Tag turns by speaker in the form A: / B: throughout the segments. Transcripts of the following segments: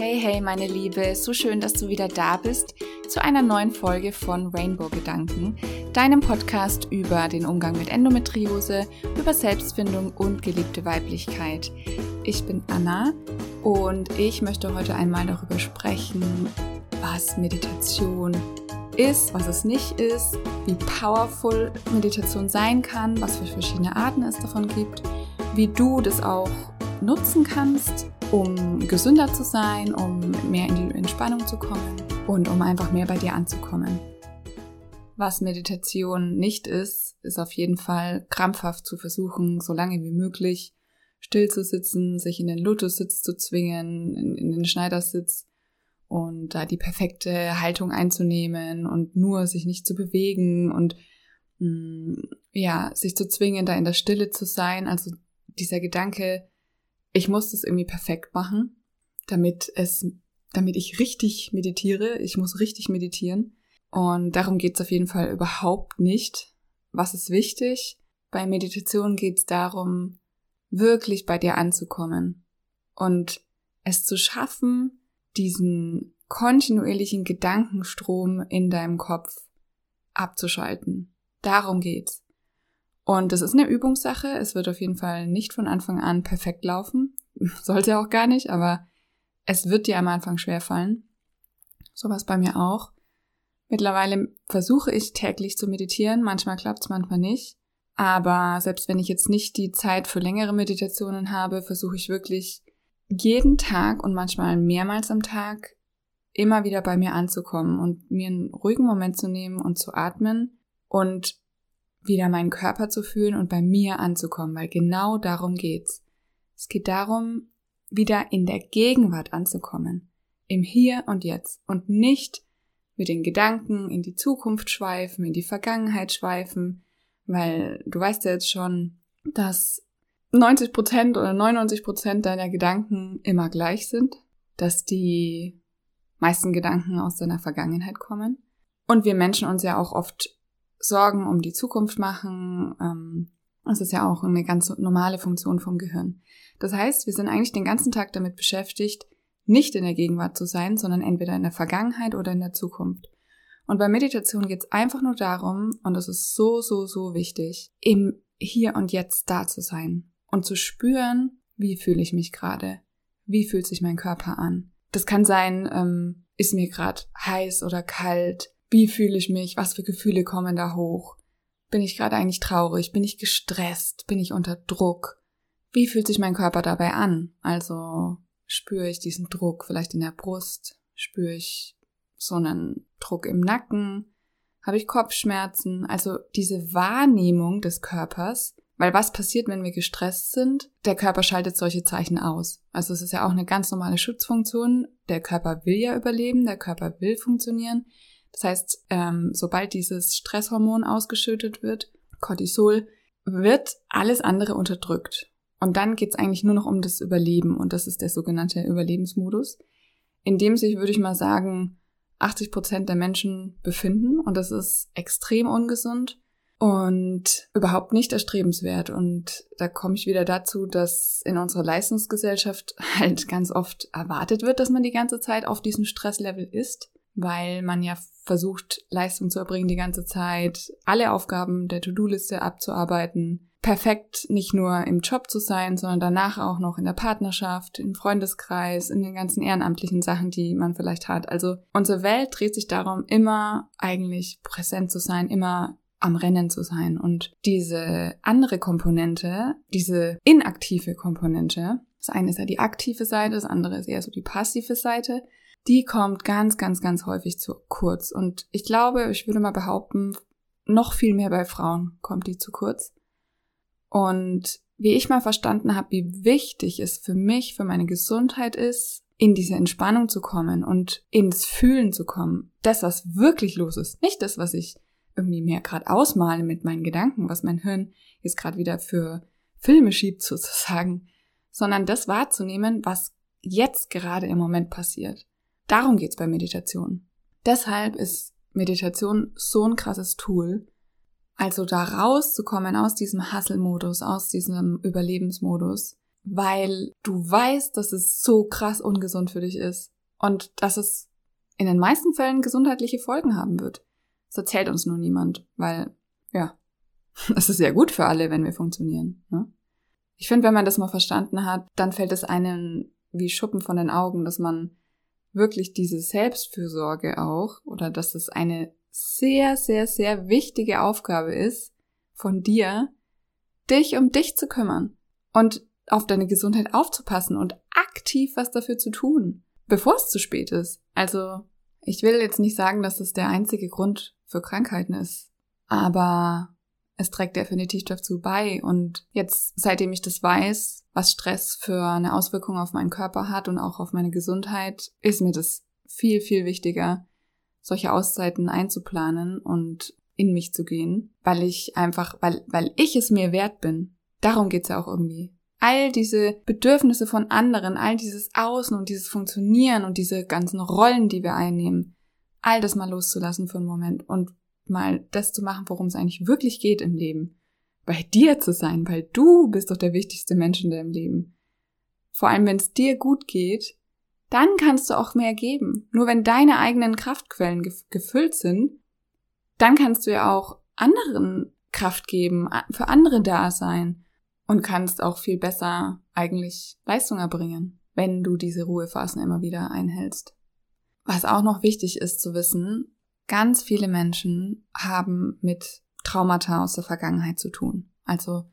A: Hey, hey, meine Liebe, so schön, dass du wieder da bist zu einer neuen Folge von Rainbow Gedanken, deinem Podcast über den Umgang mit Endometriose, über Selbstfindung und geliebte Weiblichkeit. Ich bin Anna und ich möchte heute einmal darüber sprechen, was Meditation ist, was es nicht ist, wie powerful Meditation sein kann, was für verschiedene Arten es davon gibt, wie du das auch nutzen kannst um gesünder zu sein, um mehr in die Entspannung zu kommen und um einfach mehr bei dir anzukommen. Was Meditation nicht ist, ist auf jeden Fall krampfhaft zu versuchen, so lange wie möglich still zu sitzen, sich in den Lotussitz zu zwingen, in, in den Schneidersitz und da die perfekte Haltung einzunehmen und nur sich nicht zu bewegen und mh, mm, ja, sich zu zwingen, da in der Stille zu sein. Also dieser Gedanke, ich muss das irgendwie perfekt machen, damit es, damit ich richtig meditiere. Ich muss richtig meditieren. Und darum geht es auf jeden Fall überhaupt nicht. Was ist wichtig? Bei Meditation geht es darum, wirklich bei dir anzukommen und es zu schaffen, diesen kontinuierlichen Gedankenstrom in deinem Kopf abzuschalten. Darum geht's. Und das ist eine Übungssache. Es wird auf jeden Fall nicht von Anfang an perfekt laufen. Sollte auch gar nicht, aber es wird dir am Anfang schwerfallen. Sowas bei mir auch. Mittlerweile versuche ich täglich zu meditieren. Manchmal klappt es, manchmal nicht. Aber selbst wenn ich jetzt nicht die Zeit für längere Meditationen habe, versuche ich wirklich jeden Tag und manchmal mehrmals am Tag immer wieder bei mir anzukommen und mir einen ruhigen Moment zu nehmen und zu atmen und wieder meinen Körper zu fühlen und bei mir anzukommen, weil genau darum geht's. Es geht darum, wieder in der Gegenwart anzukommen, im Hier und Jetzt und nicht mit den Gedanken in die Zukunft schweifen, in die Vergangenheit schweifen, weil du weißt ja jetzt schon, dass 90 Prozent oder 99 Prozent deiner Gedanken immer gleich sind, dass die meisten Gedanken aus deiner Vergangenheit kommen und wir Menschen uns ja auch oft Sorgen um die Zukunft machen. Ähm, das ist ja auch eine ganz normale Funktion vom Gehirn. Das heißt, wir sind eigentlich den ganzen Tag damit beschäftigt, nicht in der Gegenwart zu sein, sondern entweder in der Vergangenheit oder in der Zukunft. Und bei Meditation geht es einfach nur darum, und das ist so, so, so wichtig, im Hier und Jetzt da zu sein und zu spüren, wie fühle ich mich gerade, wie fühlt sich mein Körper an. Das kann sein, ähm, ist mir gerade heiß oder kalt, wie fühle ich mich? Was für Gefühle kommen da hoch? Bin ich gerade eigentlich traurig? Bin ich gestresst? Bin ich unter Druck? Wie fühlt sich mein Körper dabei an? Also spüre ich diesen Druck vielleicht in der Brust? Spüre ich so einen Druck im Nacken? Habe ich Kopfschmerzen? Also diese Wahrnehmung des Körpers, weil was passiert, wenn wir gestresst sind? Der Körper schaltet solche Zeichen aus. Also es ist ja auch eine ganz normale Schutzfunktion. Der Körper will ja überleben, der Körper will funktionieren. Das heißt, ähm, sobald dieses Stresshormon ausgeschüttet wird, Cortisol, wird alles andere unterdrückt. Und dann geht's eigentlich nur noch um das Überleben und das ist der sogenannte Überlebensmodus, in dem sich, würde ich mal sagen, 80 Prozent der Menschen befinden und das ist extrem ungesund und überhaupt nicht erstrebenswert. Und da komme ich wieder dazu, dass in unserer Leistungsgesellschaft halt ganz oft erwartet wird, dass man die ganze Zeit auf diesem Stresslevel ist weil man ja versucht, Leistung zu erbringen die ganze Zeit, alle Aufgaben der To-Do-Liste abzuarbeiten, perfekt nicht nur im Job zu sein, sondern danach auch noch in der Partnerschaft, im Freundeskreis, in den ganzen ehrenamtlichen Sachen, die man vielleicht hat. Also unsere Welt dreht sich darum, immer eigentlich präsent zu sein, immer am Rennen zu sein. Und diese andere Komponente, diese inaktive Komponente, das eine ist ja die aktive Seite, das andere ist eher so die passive Seite, die kommt ganz, ganz, ganz häufig zu kurz. Und ich glaube, ich würde mal behaupten, noch viel mehr bei Frauen kommt die zu kurz. Und wie ich mal verstanden habe, wie wichtig es für mich, für meine Gesundheit ist, in diese Entspannung zu kommen und ins Fühlen zu kommen. Das, was wirklich los ist. Nicht das, was ich irgendwie mehr gerade ausmale mit meinen Gedanken, was mein Hirn jetzt gerade wieder für Filme schiebt sozusagen, sondern das wahrzunehmen, was jetzt gerade im Moment passiert. Darum geht's bei Meditation. Deshalb ist Meditation so ein krasses Tool. Also da rauszukommen aus diesem Hustle-Modus, aus diesem Überlebensmodus, weil du weißt, dass es so krass ungesund für dich ist und dass es in den meisten Fällen gesundheitliche Folgen haben wird. Das erzählt uns nur niemand, weil, ja, es ist ja gut für alle, wenn wir funktionieren. Ne? Ich finde, wenn man das mal verstanden hat, dann fällt es einem wie Schuppen von den Augen, dass man wirklich diese Selbstfürsorge auch oder dass es eine sehr, sehr, sehr wichtige Aufgabe ist von dir, dich um dich zu kümmern und auf deine Gesundheit aufzupassen und aktiv was dafür zu tun, bevor es zu spät ist. Also, ich will jetzt nicht sagen, dass das der einzige Grund für Krankheiten ist, aber es trägt definitiv dazu bei. Und jetzt, seitdem ich das weiß, was Stress für eine Auswirkung auf meinen Körper hat und auch auf meine Gesundheit, ist mir das viel, viel wichtiger, solche Auszeiten einzuplanen und in mich zu gehen, weil ich einfach, weil, weil ich es mir wert bin. Darum geht's ja auch irgendwie. All diese Bedürfnisse von anderen, all dieses Außen und dieses Funktionieren und diese ganzen Rollen, die wir einnehmen, all das mal loszulassen für einen Moment und mal das zu machen, worum es eigentlich wirklich geht im Leben. Bei dir zu sein, weil du bist doch der wichtigste Mensch in deinem Leben. Vor allem, wenn es dir gut geht, dann kannst du auch mehr geben. Nur wenn deine eigenen Kraftquellen gefüllt sind, dann kannst du ja auch anderen Kraft geben, für andere da sein und kannst auch viel besser eigentlich Leistung erbringen, wenn du diese Ruhephasen immer wieder einhältst. Was auch noch wichtig ist zu wissen, Ganz viele Menschen haben mit Traumata aus der Vergangenheit zu tun. Also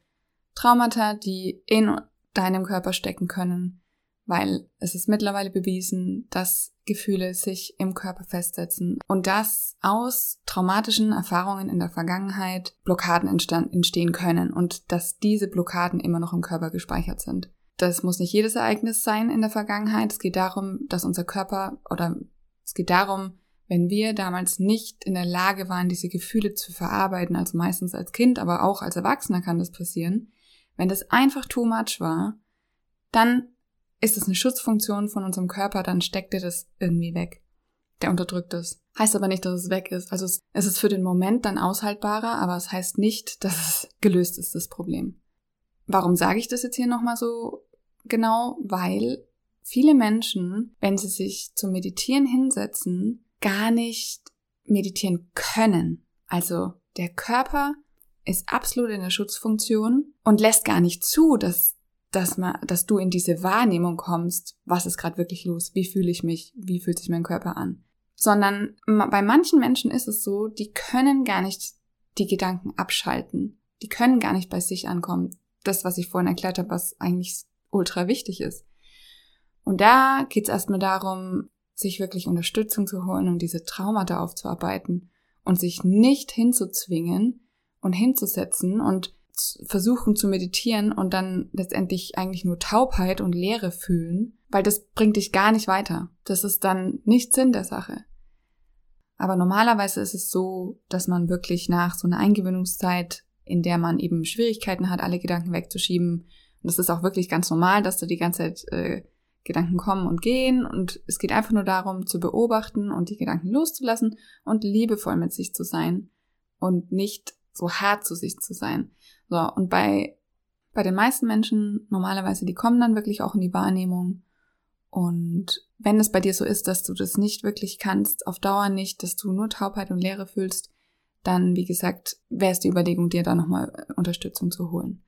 A: Traumata, die in deinem Körper stecken können, weil es ist mittlerweile bewiesen, dass Gefühle sich im Körper festsetzen und dass aus traumatischen Erfahrungen in der Vergangenheit Blockaden entstehen können und dass diese Blockaden immer noch im Körper gespeichert sind. Das muss nicht jedes Ereignis sein in der Vergangenheit. Es geht darum, dass unser Körper oder es geht darum, wenn wir damals nicht in der Lage waren, diese Gefühle zu verarbeiten, also meistens als Kind, aber auch als Erwachsener kann das passieren, wenn das einfach too much war, dann ist es eine Schutzfunktion von unserem Körper, dann steckt er das irgendwie weg. Der unterdrückt es. Heißt aber nicht, dass es weg ist. Also es ist für den Moment dann aushaltbarer, aber es heißt nicht, dass es gelöst ist, das Problem. Warum sage ich das jetzt hier nochmal so genau? Weil viele Menschen, wenn sie sich zum Meditieren hinsetzen, gar nicht meditieren können. Also der Körper ist absolut in der Schutzfunktion und lässt gar nicht zu, dass, dass, man, dass du in diese Wahrnehmung kommst, was ist gerade wirklich los, wie fühle ich mich, wie fühlt sich mein Körper an. Sondern bei manchen Menschen ist es so, die können gar nicht die Gedanken abschalten. Die können gar nicht bei sich ankommen. Das, was ich vorhin erklärt habe, was eigentlich ultra wichtig ist. Und da geht es erstmal darum, sich wirklich Unterstützung zu holen, um diese Traumata aufzuarbeiten und sich nicht hinzuzwingen und hinzusetzen und versuchen zu meditieren und dann letztendlich eigentlich nur Taubheit und Leere fühlen, weil das bringt dich gar nicht weiter. Das ist dann nicht Sinn der Sache. Aber normalerweise ist es so, dass man wirklich nach so einer Eingewöhnungszeit, in der man eben Schwierigkeiten hat, alle Gedanken wegzuschieben, und das ist auch wirklich ganz normal, dass du die ganze Zeit äh, Gedanken kommen und gehen und es geht einfach nur darum zu beobachten und die Gedanken loszulassen und liebevoll mit sich zu sein und nicht so hart zu sich zu sein. So, und bei, bei den meisten Menschen normalerweise, die kommen dann wirklich auch in die Wahrnehmung und wenn es bei dir so ist, dass du das nicht wirklich kannst, auf Dauer nicht, dass du nur Taubheit und Leere fühlst, dann, wie gesagt, wäre es die Überlegung, dir da nochmal Unterstützung zu holen.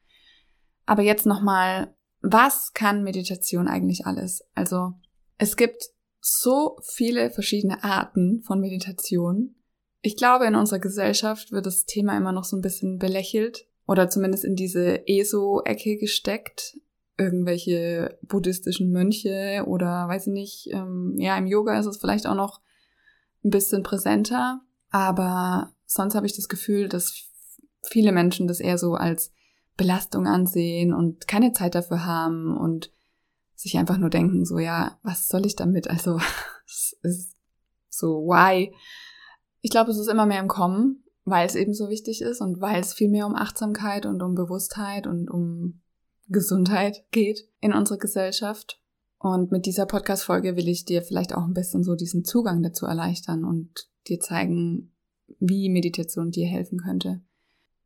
A: Aber jetzt nochmal was kann Meditation eigentlich alles? Also es gibt so viele verschiedene Arten von Meditation. Ich glaube, in unserer Gesellschaft wird das Thema immer noch so ein bisschen belächelt oder zumindest in diese ESO-Ecke gesteckt. Irgendwelche buddhistischen Mönche oder weiß ich nicht, ähm, ja, im Yoga ist es vielleicht auch noch ein bisschen präsenter, aber sonst habe ich das Gefühl, dass viele Menschen das eher so als Belastung ansehen und keine Zeit dafür haben und sich einfach nur denken, so ja, was soll ich damit? Also es ist so, why? Ich glaube, es ist immer mehr im Kommen, weil es eben so wichtig ist und weil es viel mehr um Achtsamkeit und um Bewusstheit und um Gesundheit geht in unserer Gesellschaft. Und mit dieser Podcast-Folge will ich dir vielleicht auch ein bisschen so diesen Zugang dazu erleichtern und dir zeigen, wie Meditation dir helfen könnte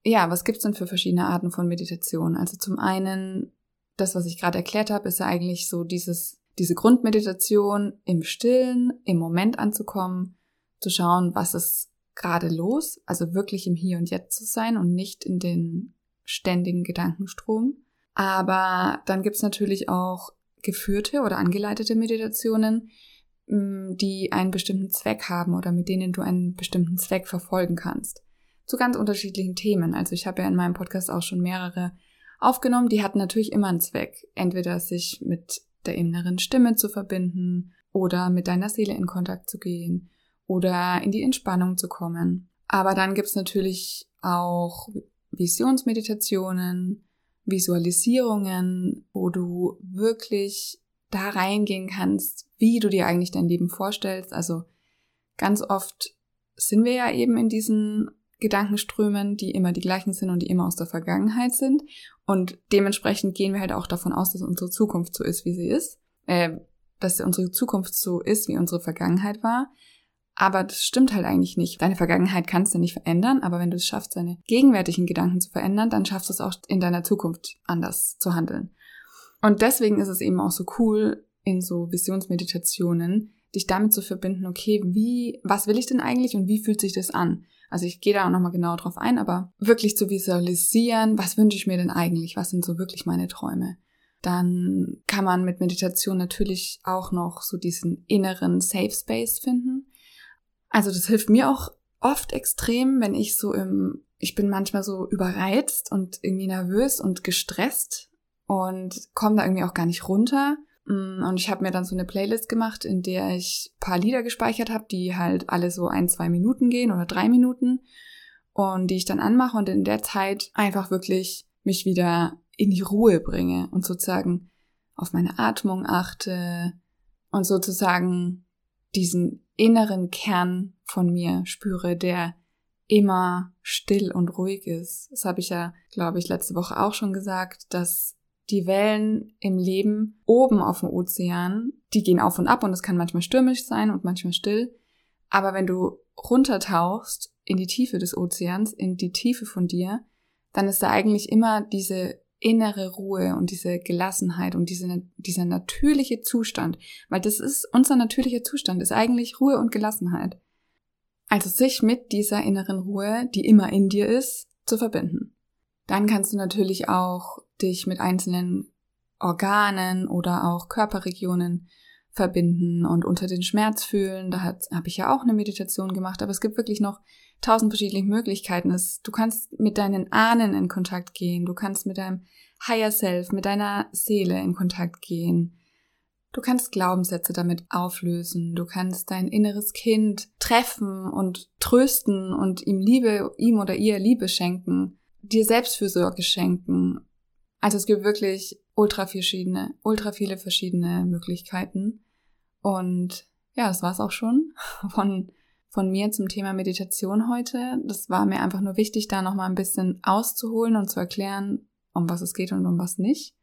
A: ja, was gibt's denn für verschiedene Arten von Meditation? Also zum einen das, was ich gerade erklärt habe, ist ja eigentlich so dieses, diese Grundmeditation im Stillen, im Moment anzukommen, zu schauen, was ist gerade los, also wirklich im Hier und Jetzt zu sein und nicht in den ständigen Gedankenstrom. Aber dann gibt's natürlich auch geführte oder angeleitete Meditationen, mm, die einen bestimmten Zweck haben oder mit denen du einen bestimmten Zweck verfolgen kannst. Zu ganz unterschiedlichen Themen. Also ich habe ja in meinem Podcast auch schon mehrere aufgenommen, die hatten natürlich immer einen Zweck. Entweder sich mit der inneren Stimme zu verbinden oder mit deiner Seele in Kontakt zu gehen oder in die Entspannung zu kommen. Aber dann gibt's natürlich auch Visionsmeditationen, Visualisierungen, wo du wirklich da reingehen kannst, wie du dir eigentlich dein Leben vorstellst. Also ganz oft sind wir ja eben in diesen Gedankenströmen, die immer die gleichen sind und die immer aus der Vergangenheit sind. Und dementsprechend gehen wir halt auch davon aus, dass unsere Zukunft so ist, wie sie ist. Äh, dass unsere Zukunft so ist, wie unsere Vergangenheit war. Aber das stimmt halt eigentlich nicht. Deine Vergangenheit kannst du nicht verändern, aber wenn du es schaffst, deine gegenwärtigen Gedanken zu verändern, dann schaffst du es auch in deiner Zukunft anders zu handeln. Und deswegen ist es eben auch so cool, in so Visionsmeditationen, dich damit zu verbinden, okay, wie, was will ich denn eigentlich und wie fühlt sich das an? Also ich gehe da auch nochmal genau drauf ein, aber wirklich zu visualisieren, was wünsche ich mir denn eigentlich? Was sind so wirklich meine Träume? Dann kann man mit Meditation natürlich auch noch so diesen inneren Safe Space finden. Also das hilft mir auch oft extrem, wenn ich so im, ich bin manchmal so überreizt und irgendwie nervös und gestresst und komme da irgendwie auch gar nicht runter. Mm, und ich habe mir dann so eine Playlist gemacht, in der ich paar Lieder gespeichert habe, die halt alle so ein, zwei Minuten gehen oder drei Minuten und die ich dann anmache und in der Zeit einfach wirklich mich wieder in die Ruhe bringe und sozusagen auf meine Atmung achte und sozusagen diesen inneren Kern von mir spüre, der immer still und ruhig ist. Das habe ich ja, glaube ich, letzte Woche auch schon gesagt, dass die Wellen im Leben oben auf dem Ozean, die gehen auf und ab und es kann manchmal stürmisch sein und manchmal still. Aber wenn du runtertauchst in die Tiefe des Ozeans, in die Tiefe von dir, dann ist da eigentlich immer diese innere Ruhe und diese Gelassenheit und diese, dieser natürliche Zustand, weil das ist unser natürlicher Zustand, ist eigentlich Ruhe und Gelassenheit. Also sich mit dieser inneren Ruhe, die immer in dir ist, zu verbinden. Dann kannst du natürlich auch dich mit einzelnen Organen oder auch Körperregionen verbinden und unter den Schmerz fühlen. Da habe ich ja auch eine Meditation gemacht, aber es gibt wirklich noch tausend verschiedene Möglichkeiten. Es, du kannst mit deinen Ahnen in Kontakt gehen, du kannst mit deinem Higher Self, mit deiner Seele in Kontakt gehen. Du kannst Glaubenssätze damit auflösen, du kannst dein inneres Kind treffen und trösten und ihm Liebe, ihm oder ihr Liebe schenken, dir Selbstfürsorge schenken. Also es gibt wirklich ultra verschiedene, ultra viele verschiedene Möglichkeiten. Und ja, das war's auch schon von von mir zum Thema Meditation heute. Das war mir einfach nur wichtig, da nochmal ein bisschen auszuholen und zu erklären, um was es geht und um was nicht.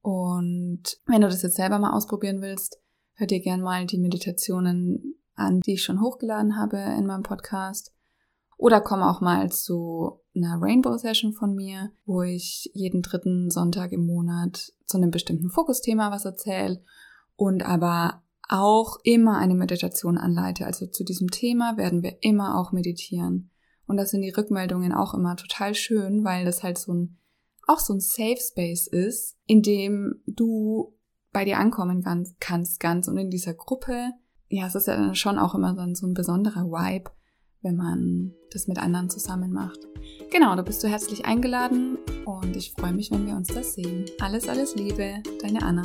A: Und wenn du das jetzt selber mal ausprobieren willst, hör dir gern mal die Meditationen an, die ich schon hochgeladen habe in meinem Podcast. Oder komm auch mal zu einer Rainbow Session von mir, wo ich jeden dritten Sonntag im Monat zu einem bestimmten Fokusthema was erzähle und aber auch immer eine Meditation anleite. Also zu diesem Thema werden wir immer auch meditieren. Und das sind die Rückmeldungen auch immer total schön, weil das halt so ein, auch so ein Safe Space ist, in dem du bei dir ankommen kannst ganz und in dieser Gruppe. Ja, es ist ja dann schon auch immer dann so ein besonderer Vibe, wenn man das mit anderen zusammen macht. Genau, da bist du herzlich eingeladen und ich freue mich, wenn wir uns da sehen. Alles, alles Liebe, deine Anna.